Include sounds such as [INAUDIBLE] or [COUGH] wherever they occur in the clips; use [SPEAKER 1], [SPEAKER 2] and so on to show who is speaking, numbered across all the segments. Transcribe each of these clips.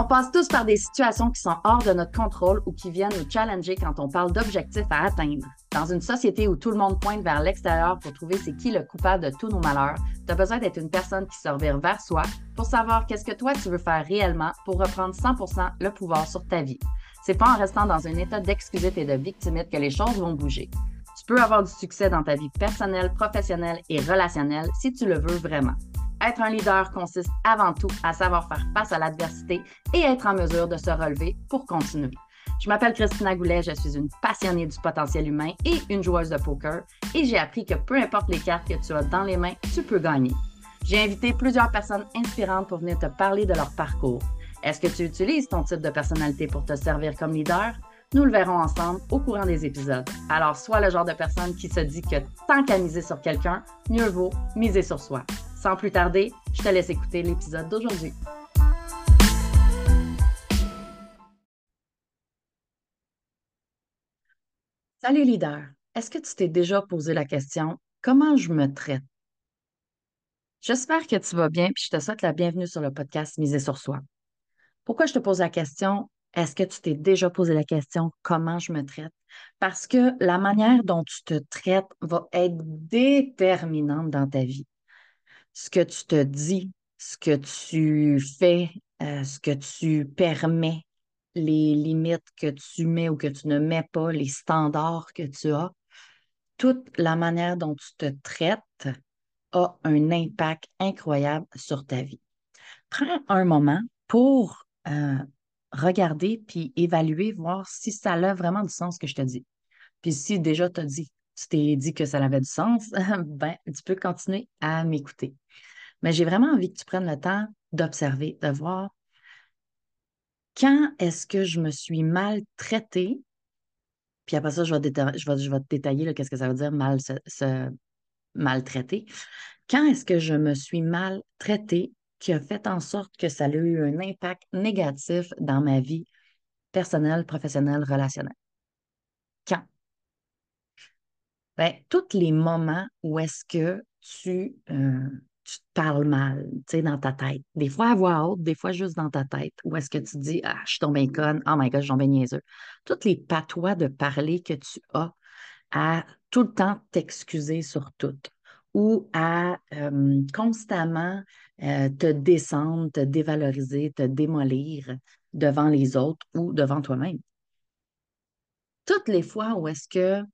[SPEAKER 1] On passe tous par des situations qui sont hors de notre contrôle ou qui viennent nous challenger quand on parle d'objectifs à atteindre. Dans une société où tout le monde pointe vers l'extérieur pour trouver c'est qui le coupable de tous nos malheurs, tu as besoin d'être une personne qui se revire vers soi pour savoir qu'est-ce que toi tu veux faire réellement pour reprendre 100% le pouvoir sur ta vie. C'est pas en restant dans un état d'excusite et de victimite que les choses vont bouger. Tu peux avoir du succès dans ta vie personnelle, professionnelle et relationnelle si tu le veux vraiment. Être un leader consiste avant tout à savoir faire face à l'adversité et être en mesure de se relever pour continuer. Je m'appelle Christina Goulet, je suis une passionnée du potentiel humain et une joueuse de poker et j'ai appris que peu importe les cartes que tu as dans les mains, tu peux gagner. J'ai invité plusieurs personnes inspirantes pour venir te parler de leur parcours. Est-ce que tu utilises ton type de personnalité pour te servir comme leader? Nous le verrons ensemble au courant des épisodes. Alors, sois le genre de personne qui se dit que tant qu'à miser sur quelqu'un, mieux vaut miser sur soi. Sans plus tarder, je te laisse écouter l'épisode d'aujourd'hui. Salut leader, est-ce que tu t'es déjà posé la question comment je me traite? J'espère que tu vas bien et je te souhaite la bienvenue sur le podcast Miser sur soi. Pourquoi je te pose la question? Est-ce que tu t'es déjà posé la question comment je me traite? Parce que la manière dont tu te traites va être déterminante dans ta vie ce que tu te dis, ce que tu fais, euh, ce que tu permets, les limites que tu mets ou que tu ne mets pas, les standards que tu as, toute la manière dont tu te traites a un impact incroyable sur ta vie. Prends un moment pour euh, regarder puis évaluer, voir si ça a vraiment du sens ce que je te dis. Puis si déjà tu as dit, tu t'es dit que ça avait du sens, [LAUGHS] ben, tu peux continuer à m'écouter. Mais j'ai vraiment envie que tu prennes le temps d'observer, de voir quand est-ce que je me suis maltraitée, puis après ça, je vais, je vais, je vais te détailler qu'est-ce que ça veut dire mal se, maltraiter. Quand est-ce que je me suis maltraitée qui a fait en sorte que ça a eu un impact négatif dans ma vie personnelle, professionnelle, relationnelle? Quand? Bien, tous les moments où est-ce que tu, euh, tu te parles mal, tu sais, dans ta tête. Des fois à voix haute, des fois juste dans ta tête. Ou est-ce que tu dis, ah, je suis tombée conne, oh my god, je suis tombée niaiseux. Toutes les patois de parler que tu as à tout le temps t'excuser sur tout ou à euh, constamment euh, te descendre, te dévaloriser, te démolir devant les autres ou devant toi-même. Toutes les fois où est-ce que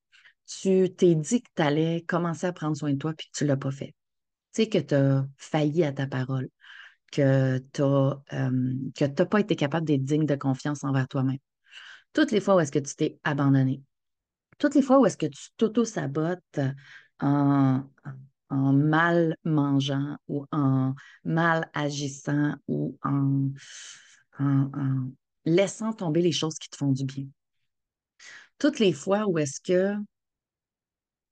[SPEAKER 1] tu t'es dit que tu allais commencer à prendre soin de toi puis que tu ne l'as pas fait sais, que tu as failli à ta parole, que tu n'as pas été capable d'être digne de confiance envers toi-même. Toutes les fois où est-ce que tu t'es abandonné, toutes les fois où est-ce que tu t'auto-sabotes en, en mal mangeant ou en mal agissant ou en, en, laissant tomber les choses qui te font du bien. Toutes les fois où est-ce que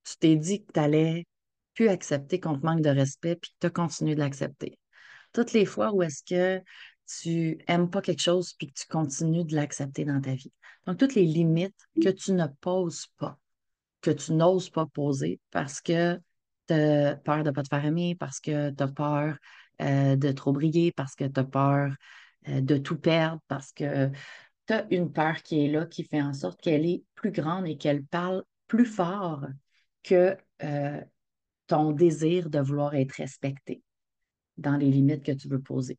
[SPEAKER 1] tu t'es dit que tu allais pu accepter qu'on te manque de respect, puis tu continues de l'accepter. Toutes les fois où est-ce que tu n'aimes pas quelque chose, puis que tu continues de l'accepter dans ta vie. Donc, toutes les limites que tu ne poses pas, que tu n'oses pas poser parce que tu as peur de ne pas te faire aimer, parce que tu as peur euh, de trop briller, parce que tu as peur euh, de tout perdre, parce que tu as une peur qui est là, qui fait en sorte qu'elle est plus grande et qu'elle parle plus fort que euh, ton désir de vouloir être respecté dans les limites que tu veux poser.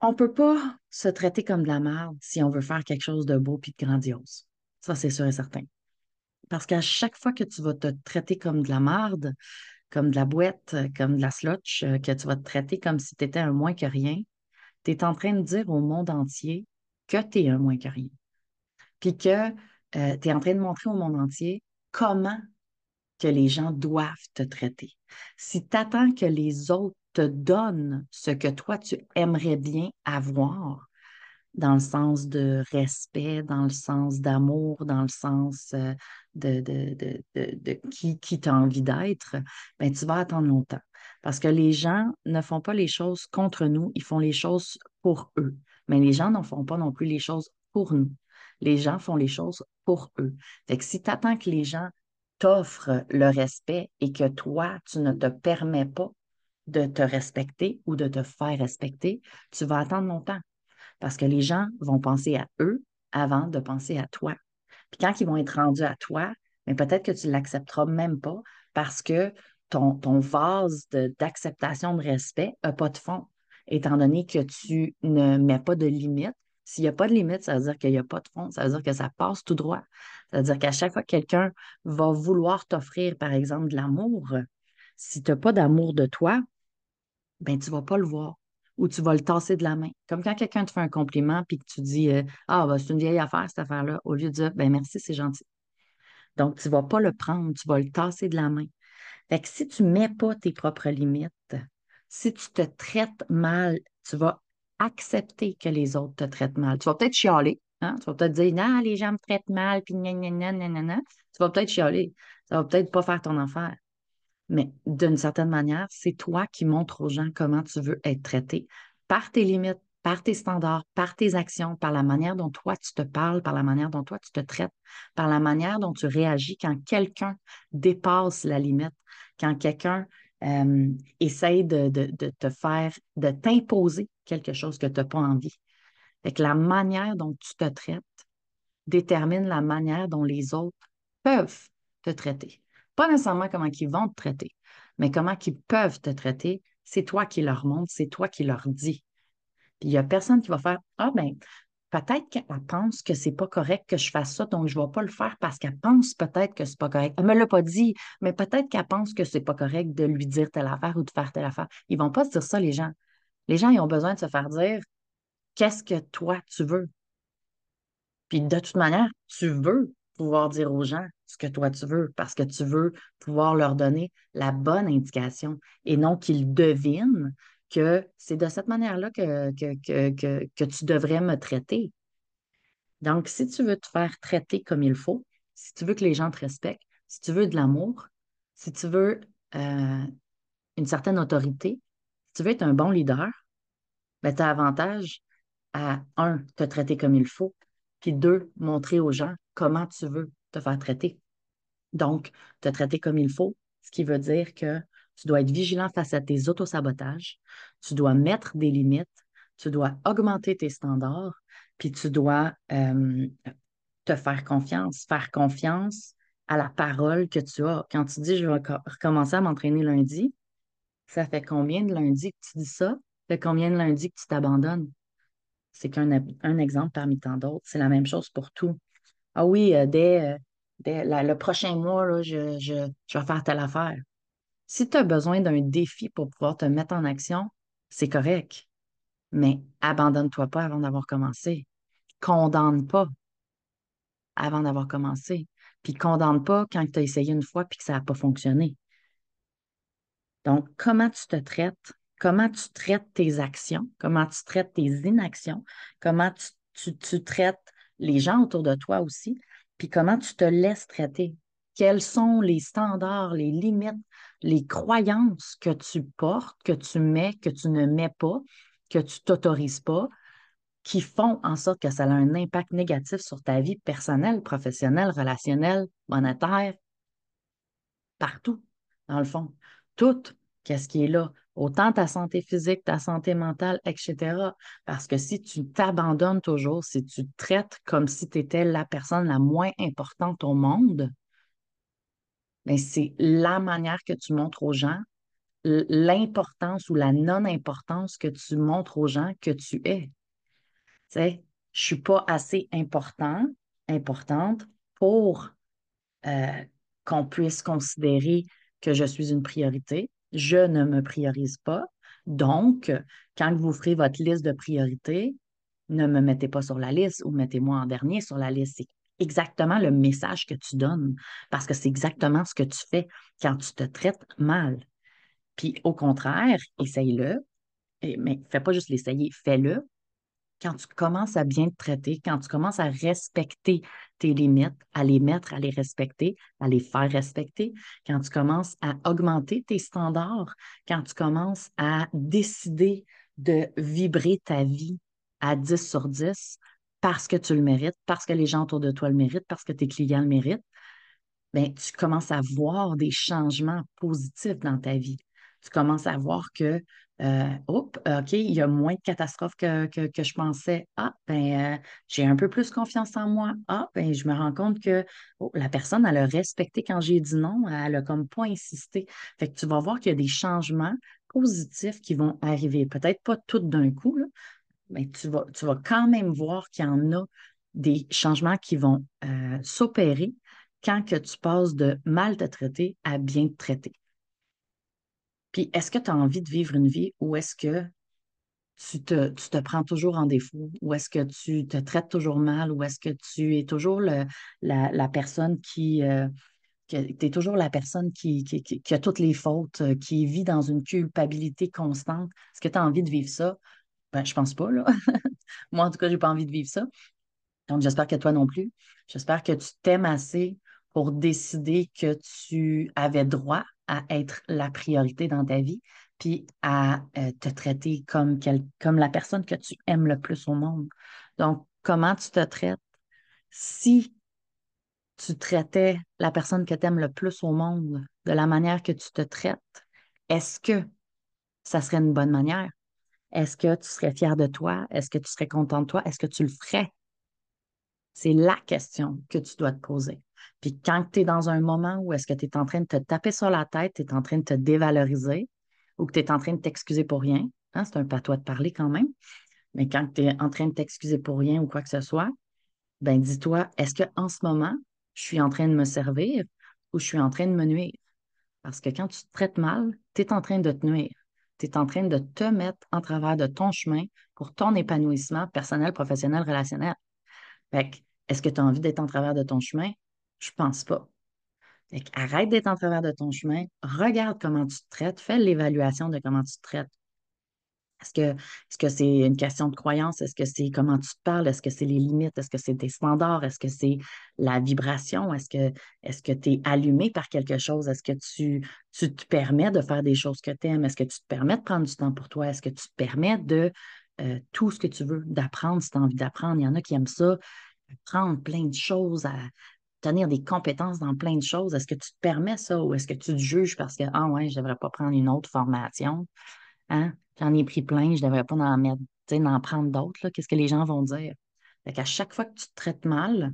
[SPEAKER 1] On ne peut pas se traiter comme de la merde si on veut faire quelque chose de beau et de grandiose. Ça, c'est sûr et certain. Parce qu'à chaque fois que tu vas te traiter comme de la merde, comme de la boîte, comme de la slotch, euh, que tu vas te traiter comme si tu étais un moins que rien, tu es en train de dire au monde entier que tu es un moins que rien. Puis que euh, tu es en train de montrer au monde entier comment que les gens doivent te traiter. Si tu attends que les autres te donnent ce que toi, tu aimerais bien avoir, dans le sens de respect, dans le sens d'amour, dans le sens euh, de, qui, qui tu as envie d'être, ben, tu vas attendre longtemps. Parce que les gens ne font pas les choses contre nous, ils font les choses pour eux. Mais les gens ne font pas non plus les choses pour nous. Les gens font les choses pour eux. Si tu attends que les gens t'offrent le respect et que toi, tu ne te permets pas de te respecter ou de te faire respecter, tu vas attendre longtemps parce que les gens vont penser à eux avant de penser à toi. Puis quand ils vont être rendus à toi, mais peut-être que tu ne l'accepteras même pas parce que ton, ton vase d'acceptation, de, respect n'a pas de fond, étant donné que tu ne mets pas de limite. S'il n'y a pas de limite, ça veut dire qu'il n'y a pas de fond, ça veut dire que ça passe tout droit. Ça veut dire qu'à chaque fois que quelqu'un va vouloir t'offrir, par exemple, de l'amour, si tu n'as pas d'amour de toi, ben, tu ne vas pas le voir ou tu vas le tasser de la main. Comme quand quelqu'un te fait un compliment puis que tu dis euh, Ah, ben, c'est une vieille affaire, cette affaire-là, au lieu de dire ben merci, c'est gentil. Donc, tu ne vas pas le prendre, tu vas le tasser de la main. Fait que si tu ne mets pas tes propres limites, si tu te traites mal, tu vas accepter que les autres te traitent mal. Tu vas peut-être chialer, hein? tu vas peut-être dire Non, les gens me traitent mal, puis Tu vas peut-être chialer. Ça va peut-être pas faire ton affaire. Mais d'une certaine manière, c'est toi qui montres aux gens comment tu veux être traité par tes limites, par tes standards, par tes actions, par la manière dont toi tu te parles, par la manière dont toi tu te traites, par la manière dont tu réagis quand quelqu'un dépasse la limite, quand quelqu'un euh, essaye de, te faire, de t'imposer quelque chose que tu n'as pas envie. Que la manière dont tu te traites détermine la manière dont les autres peuvent te traiter. Pas nécessairement comment ils vont te traiter, mais comment ils peuvent te traiter, c'est toi qui leur montre, c'est toi qui leur dis. Puis il n'y a personne qui va faire Ah ben, peut-être qu'elle pense que c'est pas correct que je fasse ça, donc je ne vais pas le faire parce qu'elle pense peut-être que c'est pas correct. Elle ne me l'a pas dit, mais peut-être qu'elle pense que c'est pas correct de lui dire telle affaire ou de faire telle affaire. Ils vont pas se dire ça, les gens. Les gens, ils ont besoin de se faire dire qu'est-ce que toi tu veux? Puis de toute manière, tu veux pouvoir dire aux gens ce que toi tu veux, parce que tu veux pouvoir leur donner la bonne indication et non qu'ils devinent que c'est de cette manière-là que, tu devrais me traiter. Donc, si tu veux te faire traiter comme il faut, si tu veux que les gens te respectent, si tu veux de l'amour, si tu veux euh, une certaine autorité, si tu veux être un bon leader, ben, tu as avantage à, un, te traiter comme il faut, puis deux, montrer aux gens comment tu veux te faire traiter. Donc, te traiter comme il faut, ce qui veut dire que tu dois être vigilant face à tes autosabotages, tu dois mettre des limites, tu dois augmenter tes standards, puis tu dois euh, te faire confiance, faire confiance à la parole que tu as. Quand tu dis je vais recommencer à m'entraîner lundi, ça fait combien de lundis que tu dis ça? Ça fait combien de lundis que tu t'abandonnes? C'est qu'un un exemple parmi tant d'autres. C'est la même chose pour tout. Ah oui, euh, dès, euh, le prochain mois, je, je, vais faire telle affaire. Si tu as besoin d'un défi pour pouvoir te mettre en action, c'est correct. Mais abandonne-toi pas avant d'avoir commencé. Condamne pas avant d'avoir commencé. Puis condamne pas quand tu as essayé une fois puis que ça n'a pas fonctionné. Donc, comment tu te traites? Comment tu traites tes actions? Comment tu traites tes inactions? Comment tu, tu traites les gens autour de toi aussi? puis comment tu te laisses traiter? Quels sont les standards, les limites, les croyances que tu portes, que tu mets, que tu ne mets pas, que tu t'autorises pas, qui font en sorte que ça a un impact négatif sur ta vie personnelle, professionnelle, relationnelle, monétaire, partout, dans le fond. Tout, qu'est-ce qui est là? autant ta santé physique, ta santé mentale, etc. Parce que si tu t'abandonnes toujours, si tu te traites comme si tu étais la personne la moins importante au monde, c'est la manière que tu montres aux gens l'importance ou la non-importance que tu montres aux gens que tu es. Tu sais, je suis pas assez important, importante pour euh, qu'on puisse considérer que je suis une priorité je ne me priorise pas. Donc, quand vous ferez votre liste de priorités, ne me mettez pas sur la liste ou mettez-moi en dernier sur la liste. Exactement le message que tu donnes parce que c'est exactement ce que tu fais quand tu te traites mal. Puis au contraire, essaye-le, mais fais pas juste l'essayer, fais-le quand tu commences à bien te traiter, quand tu commences à respecter tes limites, à les mettre, à les respecter, à les faire respecter, quand tu commences à augmenter tes standards, quand tu commences à décider de vibrer ta vie à 10 sur 10 parce que tu le mérites, parce que les gens autour de toi le méritent, parce que tes clients le méritent, bien, tu commences à voir des changements positifs dans ta vie. tu commences à voir que, euh, OK, il y a moins de catastrophes que, je pensais. Ah, ben, euh, j'ai un peu plus confiance en moi. Ah, ben, je me rends compte que oh, la personne, elle a respecté quand j'ai dit non, elle a comme pas insisté. Fait que tu vas voir qu'il y a des changements positifs qui vont arriver. Peut-être pas tout d'un coup, mais tu vas, tu vas quand même voir qu'il y en a des changements qui vont euh, s'opérer quand que tu passes de mal te traiter à bien te traiter. Puis, est-ce que tu as envie de vivre une vie ou est-ce que tu te, tu te prends toujours en défaut ou est-ce que tu te traites toujours mal ou est-ce que tu es toujours le, la, personne qui, euh, toujours la personne qui, qui, a toutes les fautes, euh, qui vit dans une culpabilité constante? Est-ce que tu as envie de vivre ça? Ben, je pense pas, là. [LAUGHS] Moi, en tout cas, j'ai pas envie de vivre ça. Donc, j'espère que toi non plus. J'espère que tu t'aimes assez pour décider que tu avais droit à être la priorité dans ta vie, puis à euh, te traiter comme, comme la personne que tu aimes le plus au monde. Donc, comment tu te traites? Si tu traitais la personne que tu aimes le plus au monde de la manière que tu te traites, est-ce que ça serait une bonne manière? Est-ce que tu serais fier de toi? Est-ce que tu serais content de toi? Est-ce que tu le ferais? C'est la question que tu dois te poser. Puis quand tu es dans un moment où est-ce que tu es en train de te taper sur la tête, tu es en train de te dévaloriser ou que tu es en train de t'excuser pour rien, hein, c'est un patois de parler quand même, mais quand tu es en train de t'excuser pour rien ou quoi que ce soit, ben dis-toi, est-ce qu'en ce moment, je suis en train de me servir ou je suis en train de me nuire? Parce que quand tu te traites mal, tu es en train de te nuire. Tu es en train de te mettre en travers de ton chemin pour ton épanouissement personnel, professionnel, relationnel. Fait est-ce que tu as envie d'être en travers de ton chemin? Je pense pas. arrête d'être en travers de ton chemin, regarde comment tu te traites, fais l'évaluation de comment tu te traites. Est-ce que est-ce que c'est une question de croyance? Est-ce que c'est comment tu te parles? Est-ce que c'est les limites? Est-ce que c'est tes standards? Est-ce que c'est la vibration? Est-ce que est-ce que tu es allumé par quelque chose? Est-ce que tu, tu te permets de faire des choses que tu aimes? Est-ce que tu te permets de prendre du temps pour toi? Est-ce que tu te permets de euh, tout ce que tu veux, d'apprendre si tu as envie d'apprendre? Il y en a qui aiment ça, apprendre plein de choses, à, tenir des compétences dans plein de choses. Est-ce que tu te permets ça ou est-ce que tu te juges parce que, ah ouais, je ne devrais pas prendre une autre formation? Hein? J'en ai pris plein, je ne devrais pas en, mettre, en prendre d'autres. Qu'est-ce que les gens vont dire? Fait chaque fois que tu te traites mal,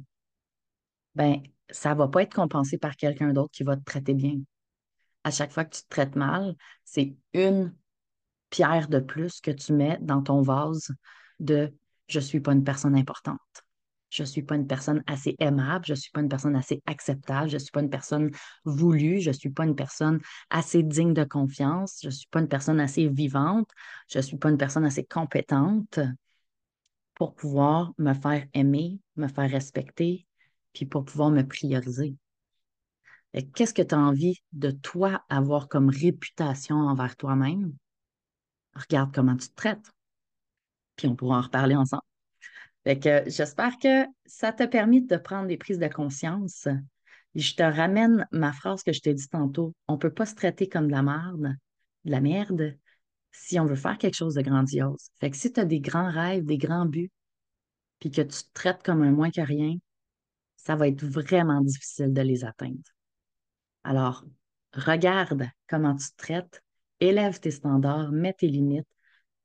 [SPEAKER 1] ben, ça ne va pas être compensé par quelqu'un d'autre qui va te traiter bien. À chaque fois que tu te traites mal, c'est une pierre de plus que tu mets dans ton vase de je ne suis pas une personne importante je ne suis pas une personne assez aimable, je ne suis pas une personne assez acceptable, je ne suis pas une personne voulue, je ne suis pas une personne assez digne de confiance, je ne suis pas une personne assez vivante, je ne suis pas une personne assez compétente pour pouvoir me faire aimer, me faire respecter, puis pour pouvoir me prioriser. Qu'est-ce que tu as envie de toi avoir comme réputation envers toi-même? Regarde comment tu te traites. Puis on pourra en reparler ensemble j'espère que ça t'a permis de prendre des prises de conscience. je te ramène ma phrase que je t'ai dit tantôt. On ne peut pas se traiter comme de la merde, de la merde, si on veut faire quelque chose de grandiose. Fait que si tu as des grands rêves, des grands buts, puis que tu te traites comme un moins que rien, ça va être vraiment difficile de les atteindre. Alors, regarde comment tu te traites, élève tes standards, mets tes limites,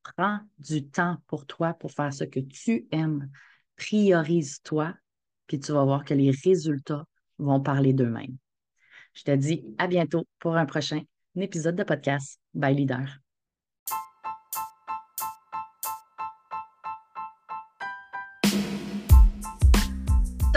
[SPEAKER 1] prends du temps pour toi pour faire ce que tu aimes. Priorise-toi, puis tu vas voir que les résultats vont parler d'eux-mêmes. Je te dis à bientôt pour un prochain épisode de podcast Bye Leader.